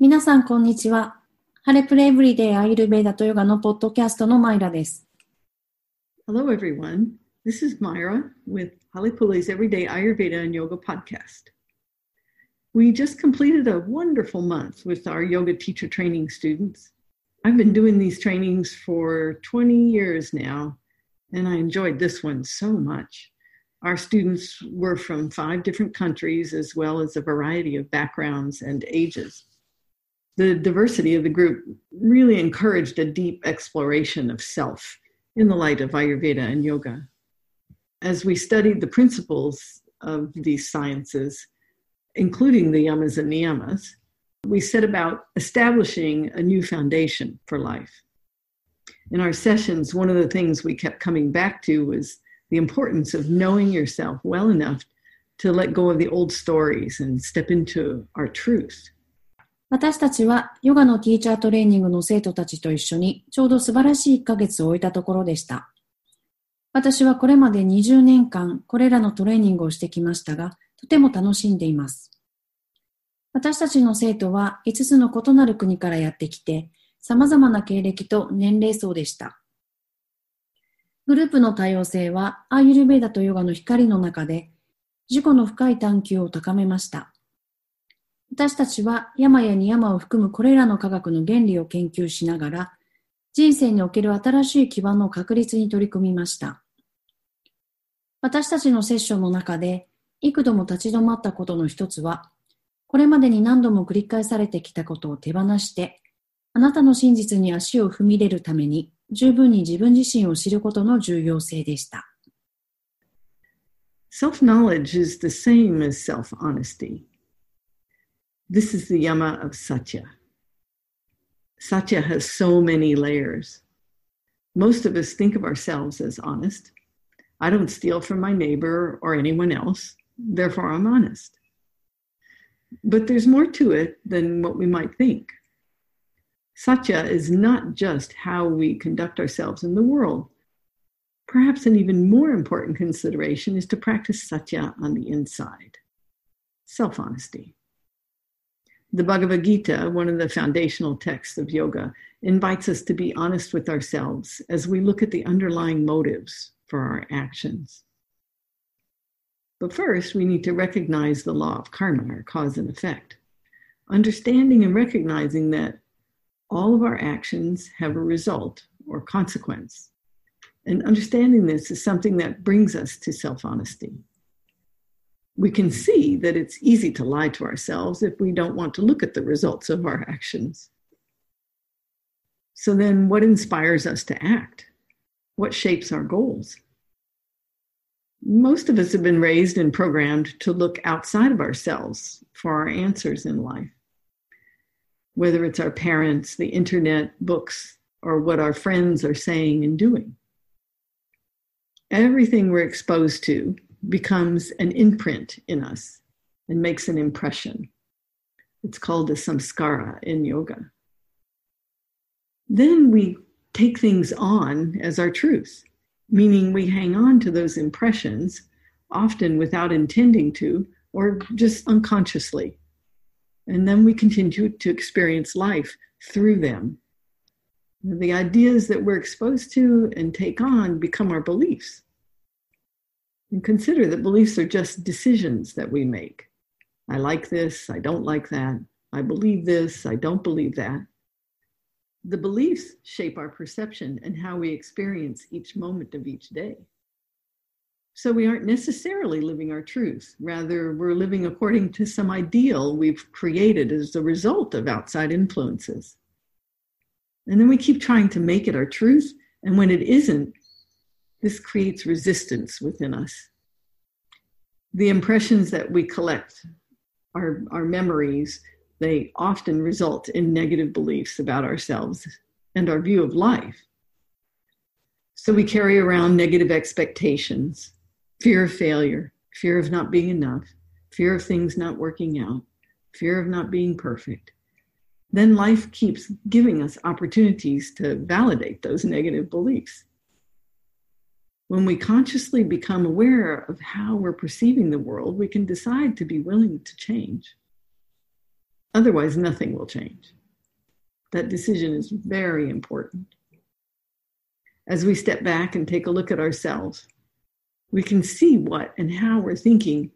皆さん、こんにちは。ハレプレエブリデイアイルベーダとヨガのポッドキャストのマイラです。Hello, everyone. This is Myra with Halepule's Everyday Ayurveda and Yoga podcast. We just completed a wonderful month with our yoga teacher training students. I've been doing these trainings for 20 years now, and I enjoyed this one so much. Our students were from five different countries as well as a variety of backgrounds and ages the diversity of the group really encouraged a deep exploration of self in the light of Ayurveda and yoga. As we studied the principles of these sciences, including the yamas and niyamas, we set about establishing a new foundation for life. In our sessions, one of the things we kept coming back to was the importance of knowing yourself well enough to let go of the old stories and step into our truth. 私たちはヨガのティーチャートレーニングの生徒たちと一緒にちょうど素晴らしい1ヶ月を終えたところでした。私はこれまで20年間これらのトレーニングをしてきましたが、とても楽しんでいます。私たちの生徒は5つの異なる国からやってきて、様々な経歴と年齢層でした。グループの多様性はアーユルベーダとヨガの光の中で自己の深い探求を高めました。私たちは山やに山を含むこれらの科学の原理を研究しながら、人生における新しい基盤の確立に取り組みました。私たちのセッションの中で、幾度も立ち止まったことの一つは、これまでに何度も繰り返されてきたことを手放して、あなたの真実に足を踏み入れるために、十分に自分自身を知ることの重要性でした。Self-knowledge is the same as self-honesty. This is the yama of satya. Satya has so many layers. Most of us think of ourselves as honest. I don't steal from my neighbor or anyone else, therefore I'm honest. But there's more to it than what we might think. Satya is not just how we conduct ourselves in the world. Perhaps an even more important consideration is to practice satya on the inside self honesty. The Bhagavad Gita, one of the foundational texts of yoga, invites us to be honest with ourselves as we look at the underlying motives for our actions. But first, we need to recognize the law of karma, or cause and effect. Understanding and recognizing that all of our actions have a result or consequence. And understanding this is something that brings us to self honesty we can see that it's easy to lie to ourselves if we don't want to look at the results of our actions. So, then what inspires us to act? What shapes our goals? Most of us have been raised and programmed to look outside of ourselves for our answers in life, whether it's our parents, the internet, books, or what our friends are saying and doing. Everything we're exposed to becomes an imprint in us and makes an impression. It's called a samskara in yoga. Then we take things on as our truth, meaning we hang on to those impressions, often without intending to or just unconsciously. And then we continue to experience life through them. The ideas that we're exposed to and take on become our beliefs. And consider that beliefs are just decisions that we make. I like this, I don't like that. I believe this, I don't believe that. The beliefs shape our perception and how we experience each moment of each day. So we aren't necessarily living our truth. Rather, we're living according to some ideal we've created as a result of outside influences. And then we keep trying to make it our truth. And when it isn't, this creates resistance within us. The impressions that we collect, our, our memories, they often result in negative beliefs about ourselves and our view of life. So we carry around negative expectations, fear of failure, fear of not being enough, fear of things not working out, fear of not being perfect. Then life keeps giving us opportunities to validate those negative beliefs when we consciously become aware of how we're perceiving the world, we can decide to be willing to change. Otherwise, nothing will change. That decision is very important. As we step back and take a look at ourselves, we can see what and how we're thinking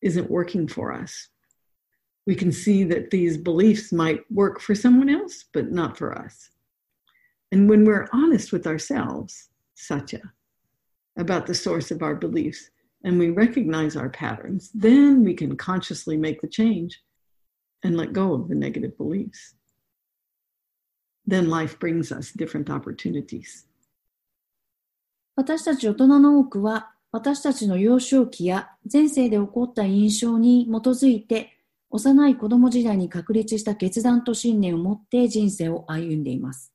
isn't working for us. We can see that these beliefs might work for someone else, but not for us. And when we're honest with ourselves, satya, about the source of our beliefs, and we recognize our patterns, then we can consciously make the change and let go of the negative beliefs. Then life brings us different opportunities. 私たち大人の多くは、私たちの幼少期や前世で起こった印象に基づいて、幼い子供時代に確立した決断と信念を持って人生を歩んでいます。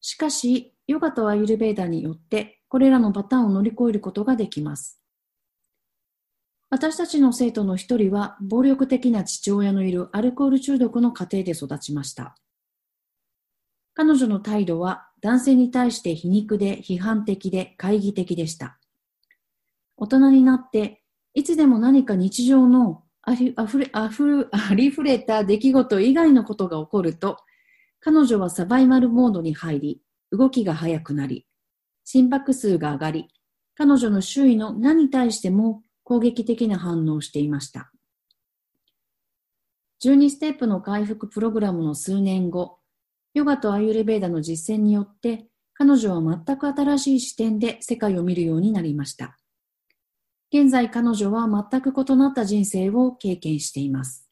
しかし、ヨガとアユルベーダによって、これらのパターンを乗り越えることができます。私たちの生徒の一人は、暴力的な父親のいるアルコール中毒の家庭で育ちました。彼女の態度は男性に対して皮肉で批判的で懐疑的でした。大人になって、いつでも何か日常のありあふれあふありふれた出来事以外のことが起こると、彼女はサバイバルモードに入り、動きが速くなり、心拍数が上がり、彼女の周囲の何に対しても攻撃的な反応をしていました。12ステップの回復プログラムの数年後、ヨガとアユルベーダの実践によって、彼女は全く新しい視点で世界を見るようになりました。現在彼女は全く異なった人生を経験しています。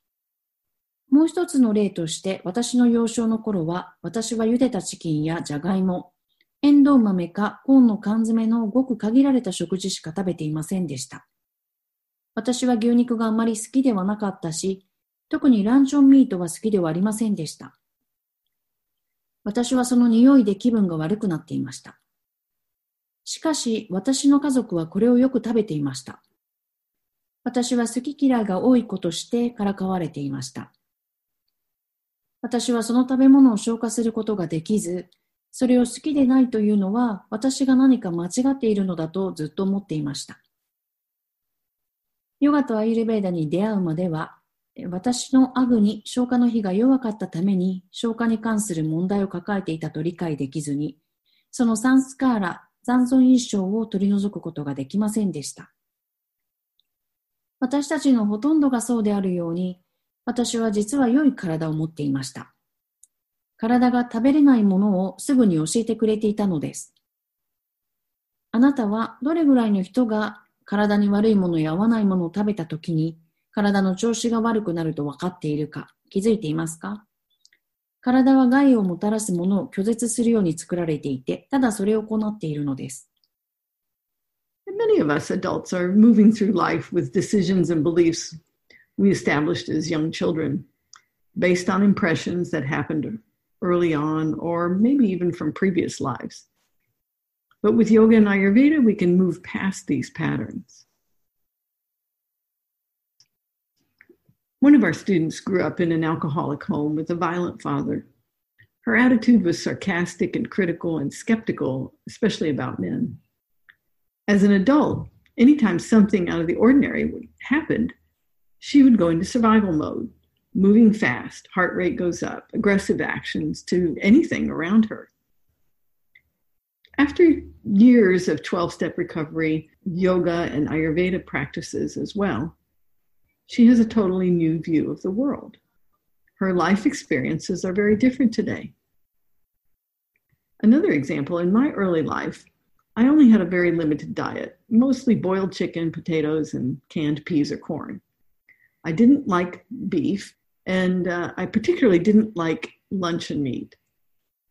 もう一つの例として、私の幼少の頃は、私は茹でたチキンやジャガイモ、エンドウ豆かコーンの缶詰のごく限られた食事しか食べていませんでした。私は牛肉があまり好きではなかったし、特にランチョンミートは好きではありませんでした。私はその匂いで気分が悪くなっていました。しかし、私の家族はこれをよく食べていました。私は好き嫌いが多い子としてからかわれていました。私はその食べ物を消化することができず、それを好きでないというのは私が何か間違っているのだとずっと思っていました。ヨガとアイルベーダに出会うまでは、私のアグに消化の火が弱かったために消化に関する問題を抱えていたと理解できずに、そのサンスカーラ、残存一生を取り除くことができませんでした。私たちのほとんどがそうであるように、私は実は良い体を持っていました。体が食べれないものをすぐに教えてくれていたのです。あなたはどれぐらいの人が体に悪いものや合わないものを食べたときに体の調子が悪くなると分かっているか気づいていますか？体は害をもたらすものを拒絶するように作られていて、ただそれを行っているのです。Many of us adults are moving through life with decisions and beliefs we established as young children based on impressions that happened early on or maybe even from previous lives. But with yoga and Ayurveda, we can move past these patterns. One of our students grew up in an alcoholic home with a violent father. Her attitude was sarcastic and critical and skeptical, especially about men. As an adult, anytime something out of the ordinary happened, she would go into survival mode, moving fast, heart rate goes up, aggressive actions to anything around her. After years of 12 step recovery, yoga, and Ayurveda practices as well, she has a totally new view of the world. Her life experiences are very different today. Another example in my early life, I only had a very limited diet, mostly boiled chicken, potatoes, and canned peas or corn. I didn't like beef, and uh, I particularly didn't like luncheon meat.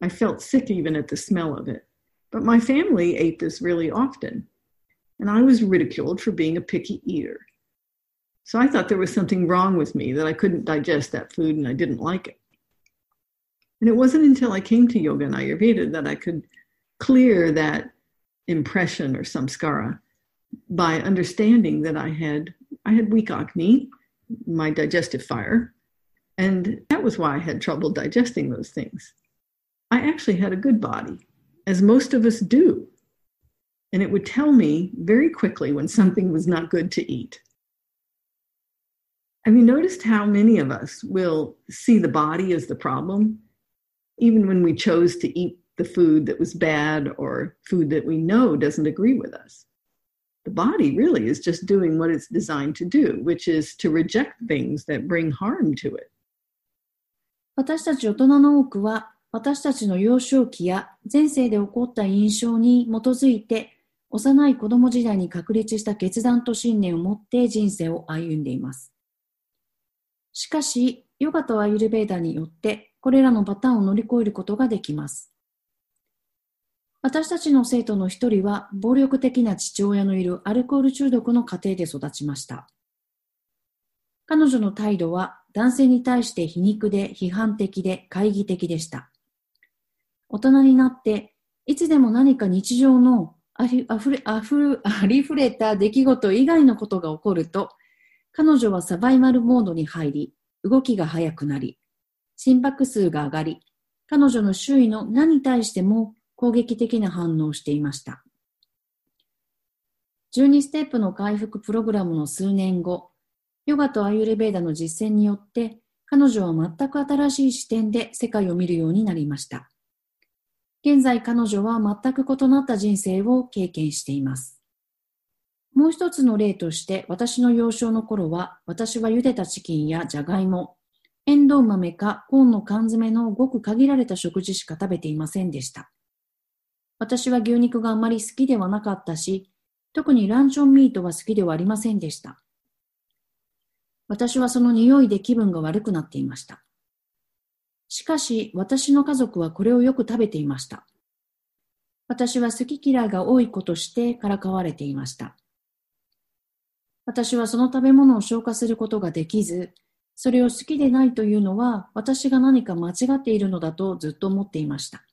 I felt sick even at the smell of it. But my family ate this really often, and I was ridiculed for being a picky eater. So I thought there was something wrong with me that I couldn't digest that food and I didn't like it. And it wasn't until I came to yoga and Ayurveda that I could clear that impression or samskara by understanding that I had I had weak acne my digestive fire. And that was why I had trouble digesting those things. I actually had a good body, as most of us do. And it would tell me very quickly when something was not good to eat. Have you noticed how many of us will see the body as the problem, even when we chose to eat the food that was bad or food that we know doesn't agree with us? The body really is just doing what it's designed to do, which is to reject things that bring harm to it. 私たち大人の多くは、私たちの幼少期や前世で起こった印象に基づいて、幼い子供時代に確立した決断と信念を持って人生を歩んでいます。しかし、ヨガとアユルベーダによって、これらのパターンを乗り越えることができます。私たちの生徒の一人は、暴力的な父親のいるアルコール中毒の家庭で育ちました。彼女の態度は男性に対して皮肉で批判的で懐疑的でした。大人になって、いつでも何か日常のありあふれあふありふれた出来事以外のことが起こると、彼女はサバイバルモードに入り、動きが速くなり、心拍数が上がり、彼女の周囲の何に対しても攻撃的な反応をしていました。12ステップの回復プログラムの数年後、ヨガとアユルベーダの実践によって、彼女は全く新しい視点で世界を見るようになりました。現在彼女は全く異なった人生を経験しています。もう一つの例として、私の幼少の頃は、私は茹でたチキンやジャガイモ、エンドウ豆かコーンの缶詰のごく限られた食事しか食べていませんでした。私は牛肉があまり好きではなかったし、特にランチョンミートは好きではありませんでした。私はその匂いで気分が悪くなっていました。しかし、私の家族はこれをよく食べていました。私は好き嫌いが多い子としてからかわれていました。私はその食べ物を消化することができず、それを好きでないというのは私が何か間違っているのだとずっと思っていました。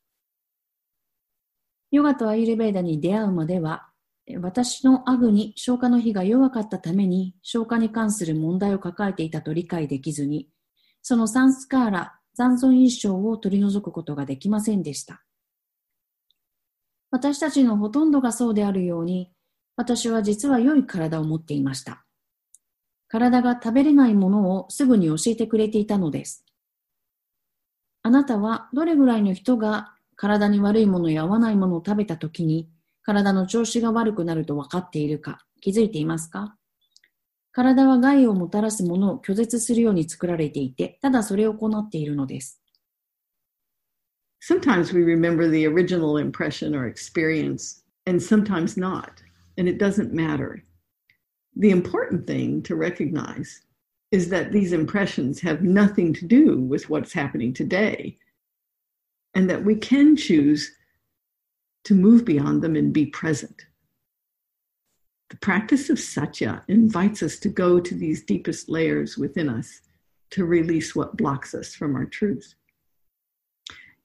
ヨガとアイルベーダに出会うまでは、私のアグに消化の火が弱かったために消化に関する問題を抱えていたと理解できずに、そのサンスカーラ、残存印象を取り除くことができませんでした。私たちのほとんどがそうであるように、私は実は良い体を持っていました。体が食べれないものをすぐに教えてくれていたのです。あなたはどれぐらいの人が体に悪いものや合わないものを食べたときに体の調子が悪くなると分かっているか気づいていますか体は害をもたらすものを拒絶するように作られていて、ただそれを行っているのです。Sometimes we remember the original impression or experience, and sometimes not. and it doesn't matter. The important thing to recognize is that these impressions have nothing to do with what's happening today, and that we can choose to move beyond them and be present. The practice of satya invites us to go to these deepest layers within us to release what blocks us from our truth.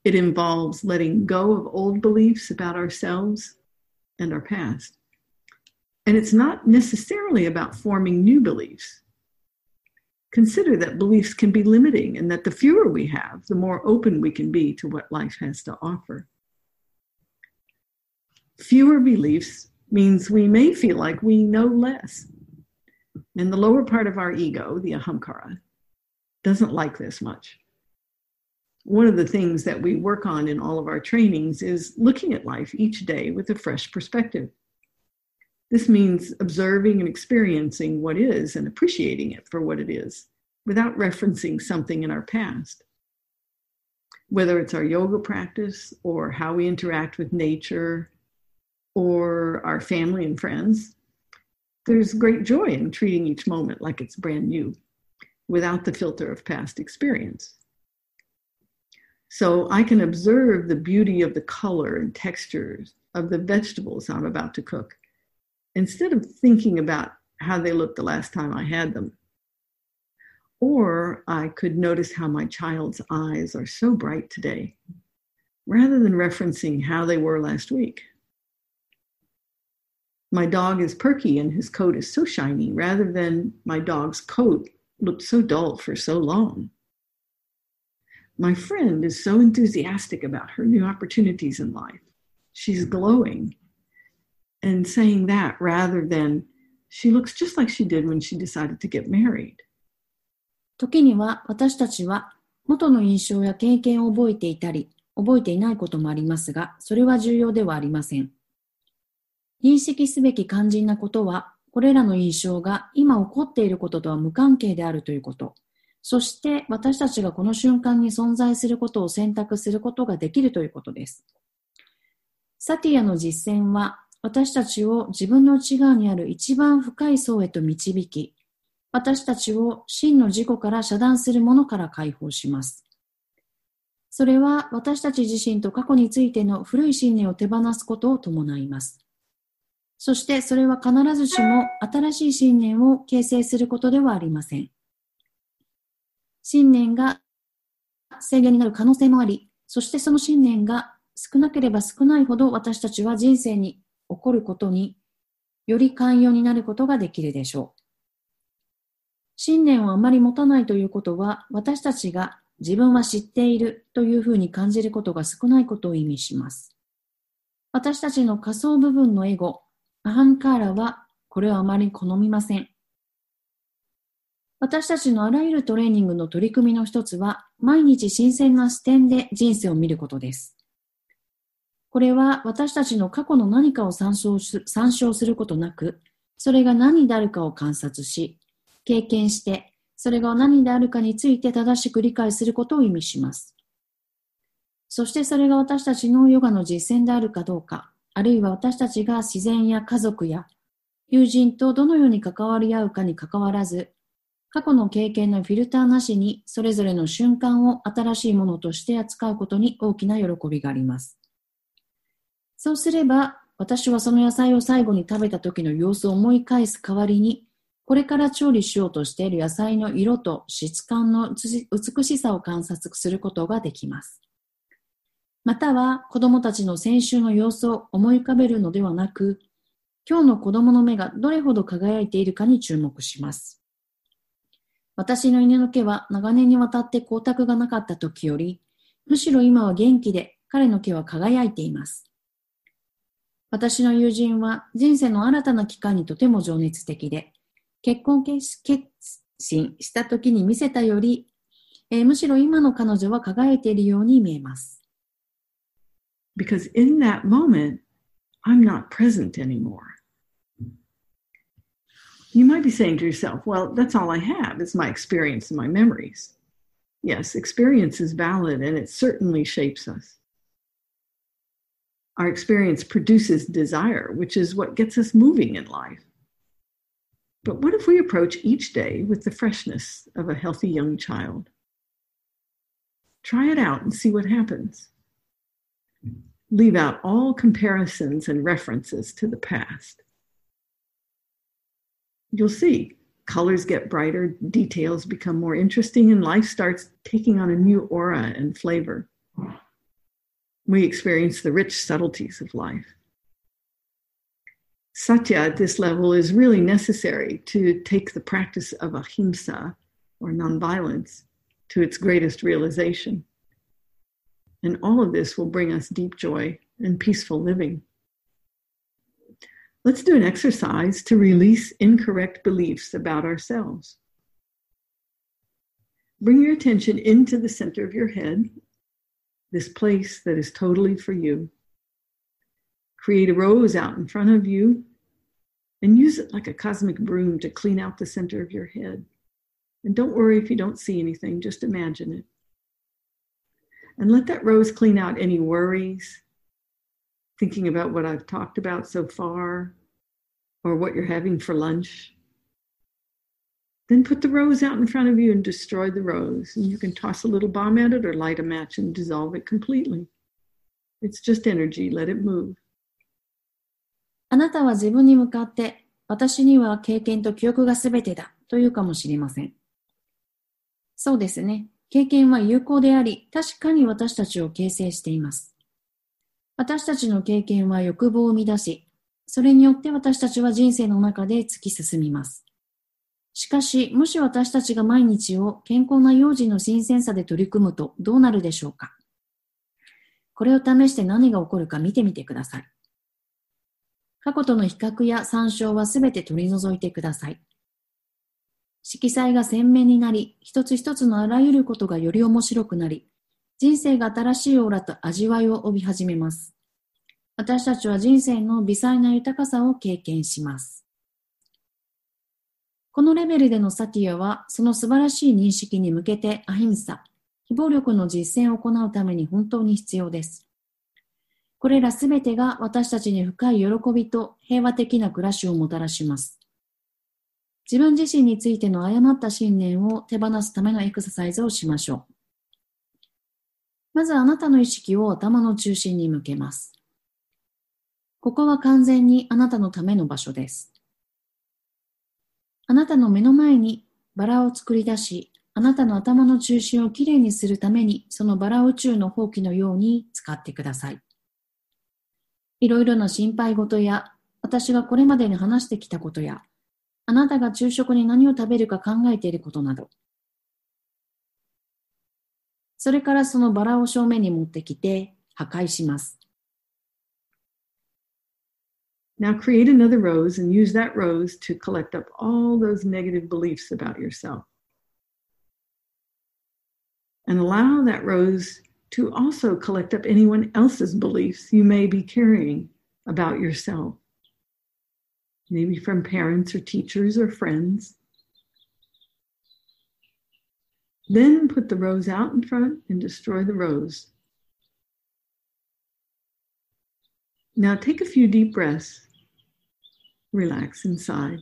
It involves letting go of old beliefs about ourselves and our past and it's not necessarily about forming new beliefs. Consider that beliefs can be limiting and that the fewer we have, the more open we can be to what life has to offer. Fewer beliefs means we may feel like we know less. And the lower part of our ego, the ahamkara, doesn't like this much. One of the things that we work on in all of our trainings is looking at life each day with a fresh perspective. This means observing and experiencing what is and appreciating it for what it is without referencing something in our past. Whether it's our yoga practice or how we interact with nature or our family and friends, there's great joy in treating each moment like it's brand new without the filter of past experience. So I can observe the beauty of the color and textures of the vegetables I'm about to cook instead of thinking about how they looked the last time I had them. Or I could notice how my child's eyes are so bright today, rather than referencing how they were last week My dog is perky and his coat is so shiny, rather than my dog's coat looked so dull for so long. My friend is so enthusiastic about her new opportunities in life. She's glowing and saying that rather than she looks just like she did when she decided to get married. 時には私たちは元の印象や経験を覚えていたり、覚えていないこともありますが、それは重要ではありません。 認識すべき肝心なことは、これらの印象が今起こっていることとは無関係であるということ。そして私たちがこの瞬間に存在することを選択することができるということです。サティアの実践は私たちを自分の内側にある一番深い層へと導き、私たちを真の自己から遮断するものから解放します。それは私たち自身と過去についての古い信念を手放すことを伴います。そしてそれは必ずしも新しい信念を形成することではありません。信念が制限になる可能性もあり、そしてその信念が少なければ少ないほど私たちは人生に起こることにより寛容になることができるでしょう。信念をあまり持たないということは私たちが自分は知っているというふうに感じることが少ないことを意味します。私たちの仮想部分のエゴ、アハンカーラはこれをあまり好みません。私たちのあらゆるトレーニングの取り組みの一つは、毎日新鮮な視点で人生を見ることです。これは私たちの過去の何かを参照参照することなく、それが何であるかを観察し、経験して、それが何であるかについて正しく理解することを意味します。そしてそれが私たちのヨガの実践であるかどうか、あるいは私たちが自然や家族や友人とどのように関わり合うかにかかわらず、過去の経験のフィルターなしにそれぞれの瞬間を新しいものとして扱うことに大きな喜びがあります。そうすれば、私はその野菜を最後に食べた時の様子を思い返す代わりに、これから調理しようとしている野菜の色と質感の美しさを観察することができます。または子供たちの先週の様子を思い浮かべるのではなく、今日の子供の目がどれほど輝いているかに注目します。私の犬の毛は長年にわたって光沢がなかった時より、むしろ今は元気で彼の毛は輝いています。私の友人は人生の新たな期間にとても情熱的で、結婚決心した時に見せたより、えー、むしろ今の彼女は輝いているように見えます。Because in that moment, I'm not present anymore. You might be saying to yourself, well, that's all I have is my experience and my memories. Yes, experience is valid and it certainly shapes us. Our experience produces desire, which is what gets us moving in life. But what if we approach each day with the freshness of a healthy young child? Try it out and see what happens leave out all comparisons and references to the past. You'll see colors get brighter, details become more interesting, and life starts taking on a new aura and flavor. We experience the rich subtleties of life. Satya at this level is really necessary to take the practice of ahimsa or nonviolence to its greatest realization. And all of this will bring us deep joy and peaceful living. Let's do an exercise to release incorrect beliefs about ourselves. Bring your attention into the center of your head, this place that is totally for you. Create a rose out in front of you and use it like a cosmic broom to clean out the center of your head. And don't worry if you don't see anything, just imagine it. And let that rose clean out any worries, thinking about what I've talked about so far, or what you're having for lunch. Then put the rose out in front of you and destroy the rose. And you can toss a little bomb at it or light a match and dissolve it completely. It's just energy. Let it move. あなたは自分に向かって私には経験と記憶がすべてだというかもしれません。そうですね。 経験は有効であり、確かに私たちを形成しています。私たちの経験は欲望を生み出し、それによって私たちは人生の中で突き進みます。しかし、もし私たちが毎日を健康な幼児の新鮮さで取り組むとどうなるでしょうか？これを試して何が起こるか見てみてください。過去との比較や参照はすべて取り除いてください。色彩が鮮明になり、一つ一つのあらゆることがより面白くなり、人生が新しいオーラと味わいを帯び始めます。私たちは人生の微細な豊かさを経験します。このレベルでのサティアは、その素晴らしい認識に向けてアヒンサ、非暴力の実践を行うために本当に必要です。これらすべてが私たちに深い喜びと平和的な暮らしをもたらします。自分自身についての誤った信念を手放すためのエクササイズをしましょう。まずあなたの意識を頭の中心に向けます。ここは完全にあなたのための場所です。あなたの目の前にバラを作り出し、あなたの頭の中心をきれいにするために、そのバラを宇宙の放棄のように使ってください。いろいろな心配事や、私がこれまでに話してきたことや、あなたが昼食に何を食べるか考えていることなど、それからそのバラを正面に持ってきて破壊します。Now create another rose and use that rose to collect up all those negative beliefs about yourself. And allow that rose to also collect up anyone else's beliefs you may be carrying about yourself. Maybe from parents or teachers or friends. Then put the rose out in front and destroy the rose. Now take a few deep breaths. Relax inside.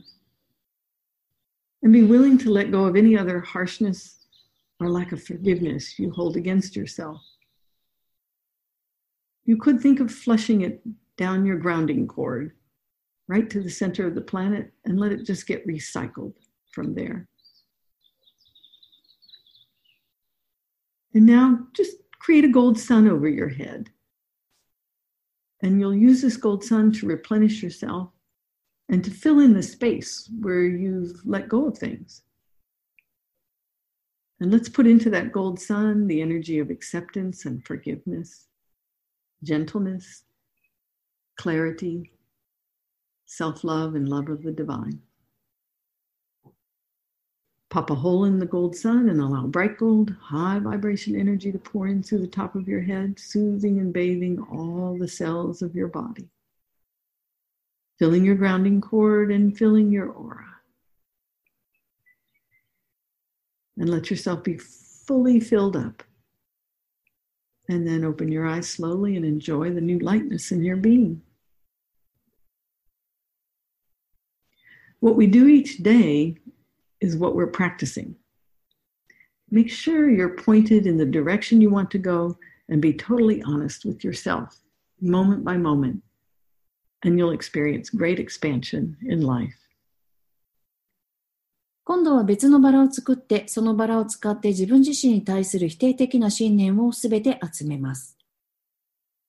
And be willing to let go of any other harshness or lack of forgiveness you hold against yourself. You could think of flushing it down your grounding cord, right to the center of the planet, and let it just get recycled from there. And now just create a gold sun over your head. And you'll use this gold sun to replenish yourself and to fill in the space where you've let go of things. And let's put into that gold sun the energy of acceptance and forgiveness, gentleness, clarity, self love, and love of the divine. Pop a hole in the gold sun and allow bright gold, high vibration energy to pour in through the top of your head, soothing and bathing all the cells of your body, filling your grounding cord and filling your aura. And let yourself be fully filled up. And then open your eyes slowly and enjoy the new lightness in your being. What we do each day is what we're practicing. Make sure you're pointed in the direction you want to go and be totally honest with yourself, moment by moment, and you'll experience great expansion in life. 今度は別のバラを作って、そのバラを使って自分自身に対する否定的な信念をすべて集めます。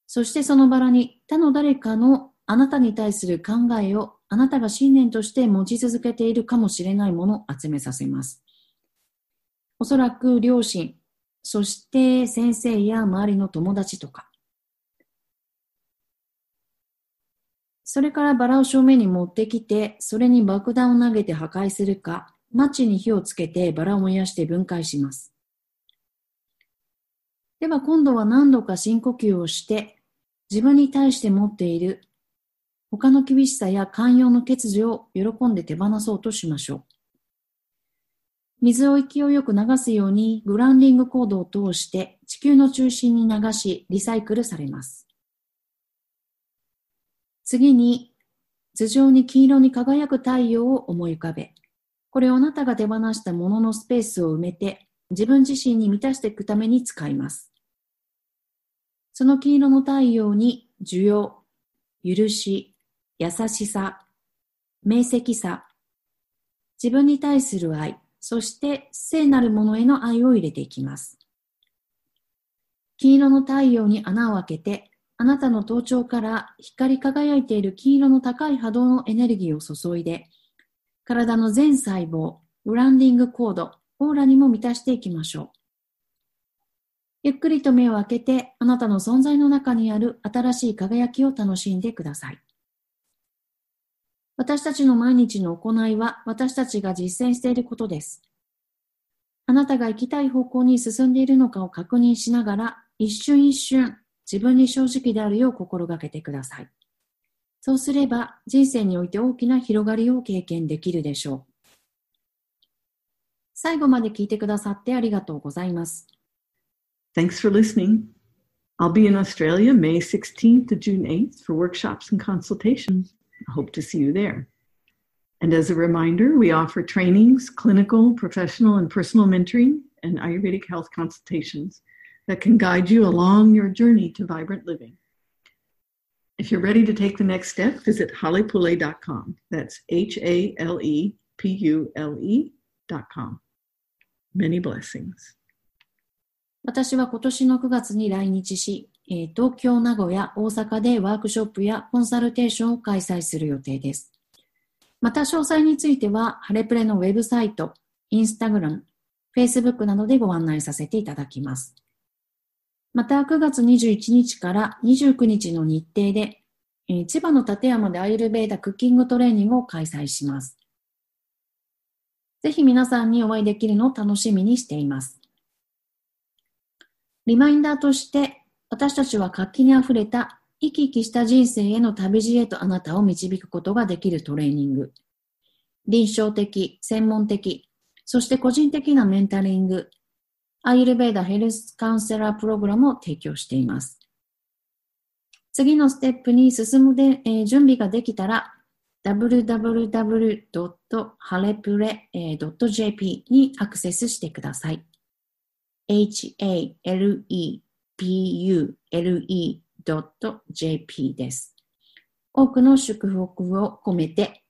そしてそのバラに他の誰かのあなたに対する考えをあなたが信念として持ち続けているかもしれないものを集めさせます。おそらく両親、そして先生や周りの友達とか。それからバラを正面に持ってきて、それに爆弾を投げて破壊するか、マッチに火をつけてバラを燃やして分解します。では今度は何度か深呼吸をして、自分に対して持っている他の厳しさや寛容の欠如を喜んで手放そうとしましょう。水を勢いよく流すようにグランディングコードを通して地球の中心に流しリサイクルされます。次に頭上に黄色に輝く太陽を思い浮かべ、これをあなたが手放したもののスペースを埋めて自分自身に満たしていくために使います。その黄色の太陽に需要、許し、優しさ、明晰さ、自分に対する愛、そして聖なるものへの愛を入れていきます。黄色の太陽に穴を開けて、あなたの頭頂から光り輝いている黄色の高い波動のエネルギーを注いで、体の全細胞、ブランディングコード、オーラにも満たしていきましょう。ゆっくりと目を開けて、あなたの存在の中にある新しい輝きを楽しんでください。私たちの毎日の行いは私たちが実践していることです。あなたが行きたい方向に進んでいるのかを確認しながら、一瞬一瞬自分に正直であるよう心がけてください。そうすれば人生において大きな広がりを経験できるでしょう。最後まで聞いてくださってありがとうございます。Thanks for listening. I'll be in Australia May 16th to June 8th for workshops and consultations. I hope to see you there. And as a reminder, we offer trainings, clinical, professional, and personal mentoring, and Ayurvedic health consultations that can guide you along your journey to vibrant living. If you're ready to take the next step, visit halepule.com. That's H A L E P U L E.com. Many blessings. 私は今年の9月に来日し、 えー東京、名古屋、大阪でワークショップやコンサルテーションを開催する予定です。また詳細については、ハレプレのウェブサイト、インスタグラム、フェイスブックなどでご案内させていただきます。また9月21日から29日の日程で、えー千葉の館山でアイルベーダクッキングトレーニングを開催します。ぜひ皆さんにお会いできるのを楽しみにしています。リマインダーとして、私たちは活気にあふれた生き生きした人生への旅路へとあなたを導くことができるトレーニング。臨床的、専門的、そして個人的なメンタリング、アイルベーダヘルスカウンセラープログラムを提供しています。次のステップに進むで、えー準備ができたら、www.halepure.jp にアクセスしてください。h-a-l-e pule.jp です。多くの祝福を込めて